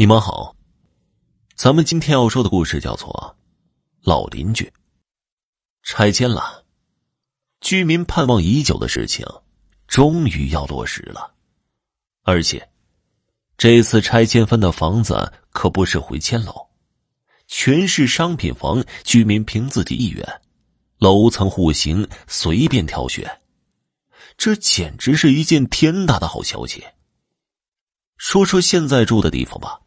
你们好，咱们今天要说的故事叫做《老邻居》。拆迁了，居民盼望已久的事情终于要落实了，而且这次拆迁分的房子可不是回迁楼，全是商品房，居民凭自己意愿，楼层户型随便挑选，这简直是一件天大的好消息。说说现在住的地方吧。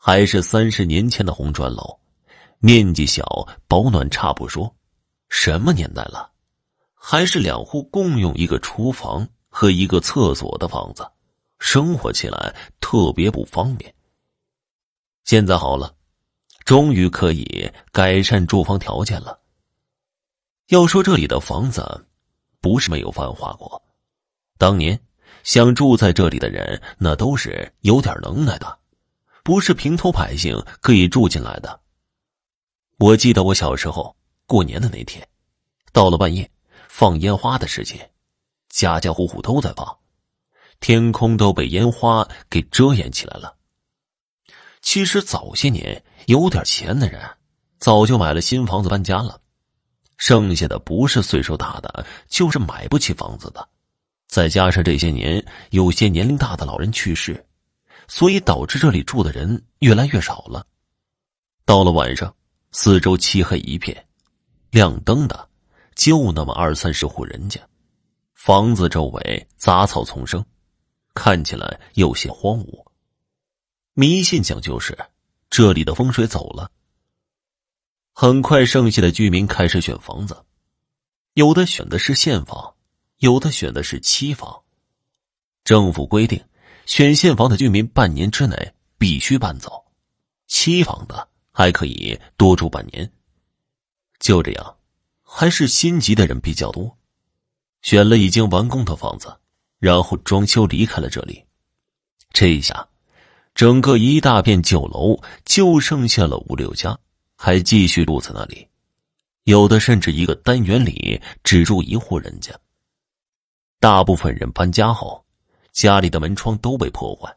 还是三十年前的红砖楼，面积小，保暖差不说。什么年代了，还是两户共用一个厨房和一个厕所的房子，生活起来特别不方便。现在好了，终于可以改善住房条件了。要说这里的房子，不是没有繁华过，当年想住在这里的人，那都是有点能耐的。不是平头百姓可以住进来的。我记得我小时候过年的那天，到了半夜，放烟花的时间，家家户户都在放，天空都被烟花给遮掩起来了。其实早些年有点钱的人，早就买了新房子搬家了，剩下的不是岁数大的，就是买不起房子的，再加上这些年有些年龄大的老人去世。所以导致这里住的人越来越少了。到了晚上，四周漆黑一片，亮灯的就那么二三十户人家，房子周围杂草丛生，看起来有些荒芜。迷信讲究是这里的风水走了。很快，剩下的居民开始选房子，有的选的是现房，有的选的是期房。政府规定。选现房的居民半年之内必须搬走，期房的还可以多住半年。就这样，还是心急的人比较多，选了已经完工的房子，然后装修离开了这里。这一下，整个一大片旧楼就剩下了五六家，还继续住在那里，有的甚至一个单元里只住一户人家。大部分人搬家后。家里的门窗都被破坏，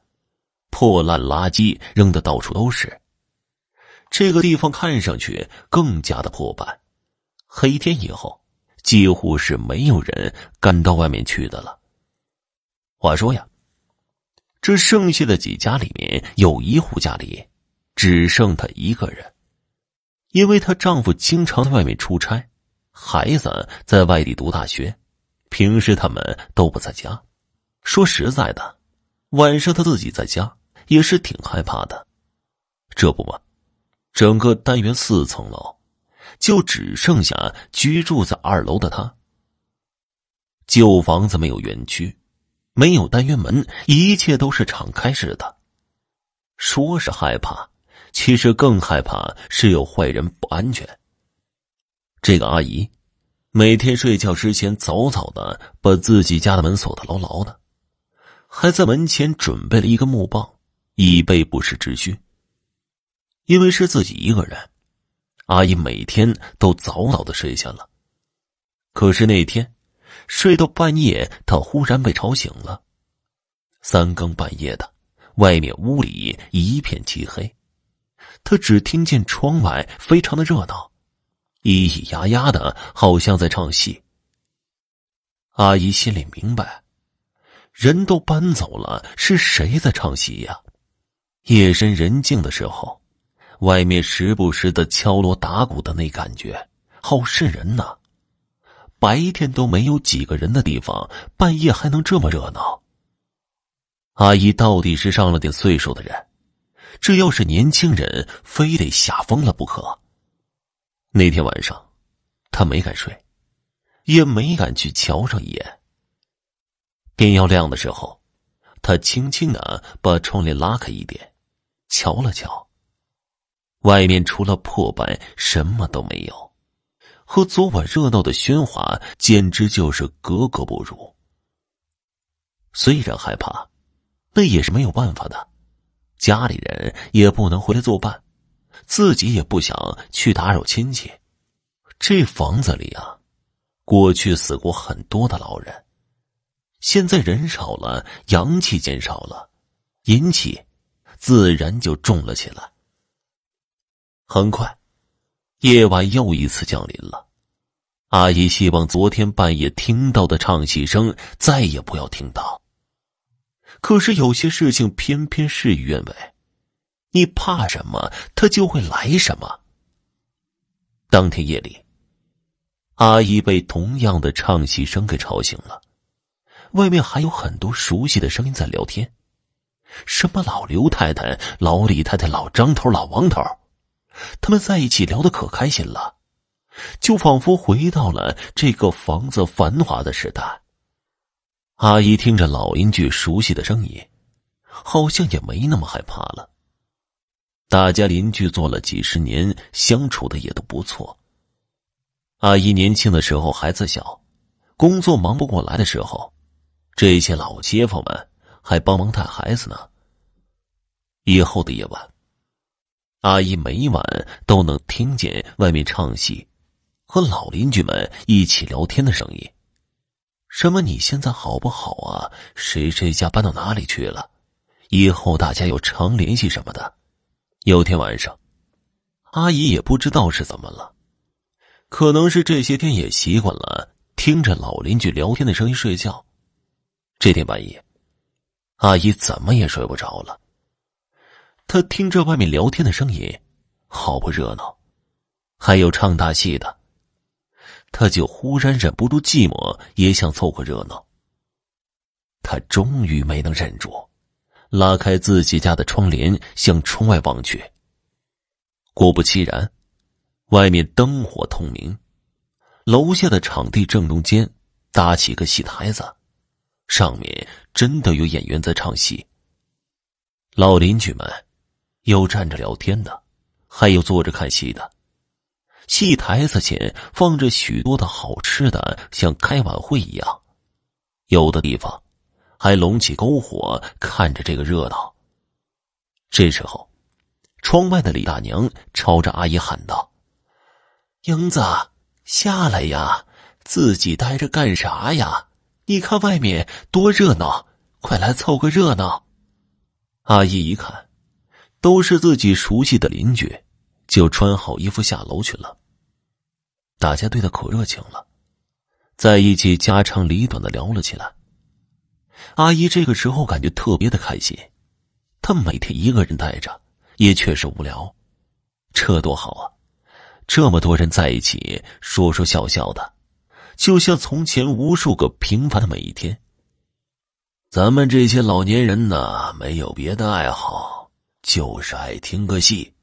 破烂垃圾扔的到处都是。这个地方看上去更加的破败。黑天以后，几乎是没有人敢到外面去的了。话说呀，这剩下的几家里面，有一户家里只剩她一个人，因为她丈夫经常在外面出差，孩子在外地读大学，平时他们都不在家。说实在的，晚上他自己在家也是挺害怕的。这不嘛，整个单元四层楼，就只剩下居住在二楼的他。旧房子没有园区，没有单元门，一切都是敞开式的。说是害怕，其实更害怕是有坏人不安全。这个阿姨，每天睡觉之前早早的把自己家的门锁得牢牢的。还在门前准备了一个木棒，以备不时之需。因为是自己一个人，阿姨每天都早早的睡下了。可是那天，睡到半夜，她忽然被吵醒了。三更半夜的，外面屋里一片漆黑，她只听见窗外非常的热闹，咿咿呀呀的，好像在唱戏。阿姨心里明白。人都搬走了，是谁在唱戏呀？夜深人静的时候，外面时不时的敲锣打鼓的那感觉，好瘆人呐！白天都没有几个人的地方，半夜还能这么热闹。阿姨到底是上了点岁数的人，这要是年轻人，非得吓疯了不可。那天晚上，她没敢睡，也没敢去瞧上一眼。天要亮的时候，他轻轻的把窗帘拉开一点，瞧了瞧。外面除了破败，什么都没有，和昨晚热闹的喧哗简直就是格格不入。虽然害怕，那也是没有办法的，家里人也不能回来作伴，自己也不想去打扰亲戚。这房子里啊，过去死过很多的老人。现在人少了，阳气减少了，阴气自然就重了起来。很快，夜晚又一次降临了。阿姨希望昨天半夜听到的唱戏声再也不要听到。可是有些事情偏偏事与愿违，你怕什么，他就会来什么。当天夜里，阿姨被同样的唱戏声给吵醒了。外面还有很多熟悉的声音在聊天，什么老刘太太、老李太太、老张头、老王头，他们在一起聊得可开心了，就仿佛回到了这个房子繁华的时代。阿姨听着老邻居熟悉的声音，好像也没那么害怕了。大家邻居做了几十年，相处的也都不错。阿姨年轻的时候孩子小，工作忙不过来的时候。这些老街坊们还帮忙带孩子呢。以后的夜晚，阿姨每晚都能听见外面唱戏，和老邻居们一起聊天的声音。什么？你现在好不好啊？谁谁家搬到哪里去了？以后大家有常联系什么的。有天晚上，阿姨也不知道是怎么了，可能是这些天也习惯了听着老邻居聊天的声音睡觉。这天半夜，阿姨怎么也睡不着了。她听着外面聊天的声音，好不热闹，还有唱大戏的。她就忽然忍不住寂寞，也想凑个热闹。她终于没能忍住，拉开自己家的窗帘，向窗外望去。果不其然，外面灯火通明，楼下的场地正中间搭起一个戏台子。上面真的有演员在唱戏。老邻居们，有站着聊天的，还有坐着看戏的。戏台子前放着许多的好吃的，像开晚会一样。有的地方还隆起篝火，看着这个热闹。这时候，窗外的李大娘朝着阿姨喊道：“英子，下来呀，自己待着干啥呀？”你看外面多热闹，快来凑个热闹！阿姨一看，都是自己熟悉的邻居，就穿好衣服下楼去了。大家对她可热情了，在一起家长里短的聊了起来。阿姨这个时候感觉特别的开心，她每天一个人待着，也确实无聊，这多好啊！这么多人在一起说说笑笑的。就像从前无数个平凡的每一天。咱们这些老年人呢，没有别的爱好，就是爱听个戏。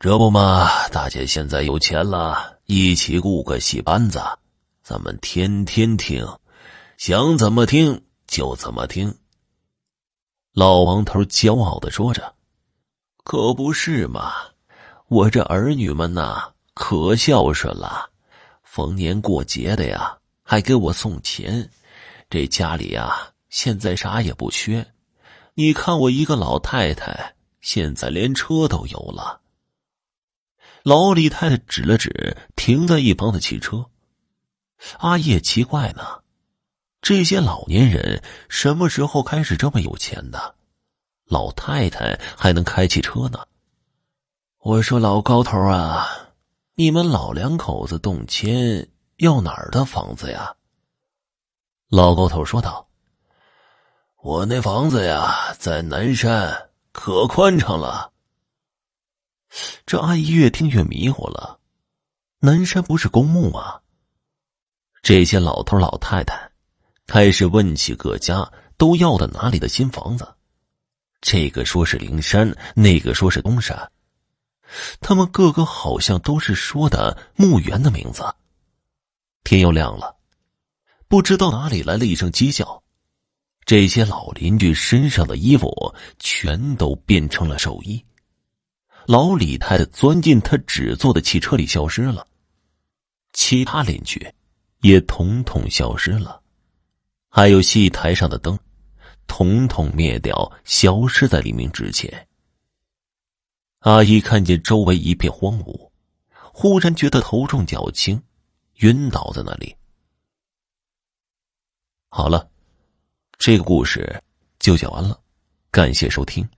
这不嘛，大家现在有钱了，一起雇个戏班子，咱们天天听，想怎么听就怎么听。老王头骄傲的说着：“可不是嘛，我这儿女们呐，可孝顺了。”逢年过节的呀，还给我送钱，这家里呀，现在啥也不缺。你看我一个老太太，现在连车都有了。老李太太指了指停在一旁的汽车，阿叶奇怪呢，这些老年人什么时候开始这么有钱的？老太太还能开汽车呢？我说老高头啊。你们老两口子动迁要哪儿的房子呀？老高头说道：“我那房子呀，在南山，可宽敞了。”这阿姨越听越迷糊了。南山不是公墓吗？这些老头老太太开始问起各家都要的哪里的新房子，这个说是灵山，那个说是东山。他们个个好像都是说的墓园的名字。天又亮了，不知道哪里来了一声鸡叫，这些老邻居身上的衣服全都变成了寿衣。老李太太钻进他纸做的汽车里消失了，其他邻居也统统消失了，还有戏台上的灯，统统灭掉，消失在黎明之前。阿姨看见周围一片荒芜，忽然觉得头重脚轻，晕倒在那里。好了，这个故事就讲完了，感谢收听。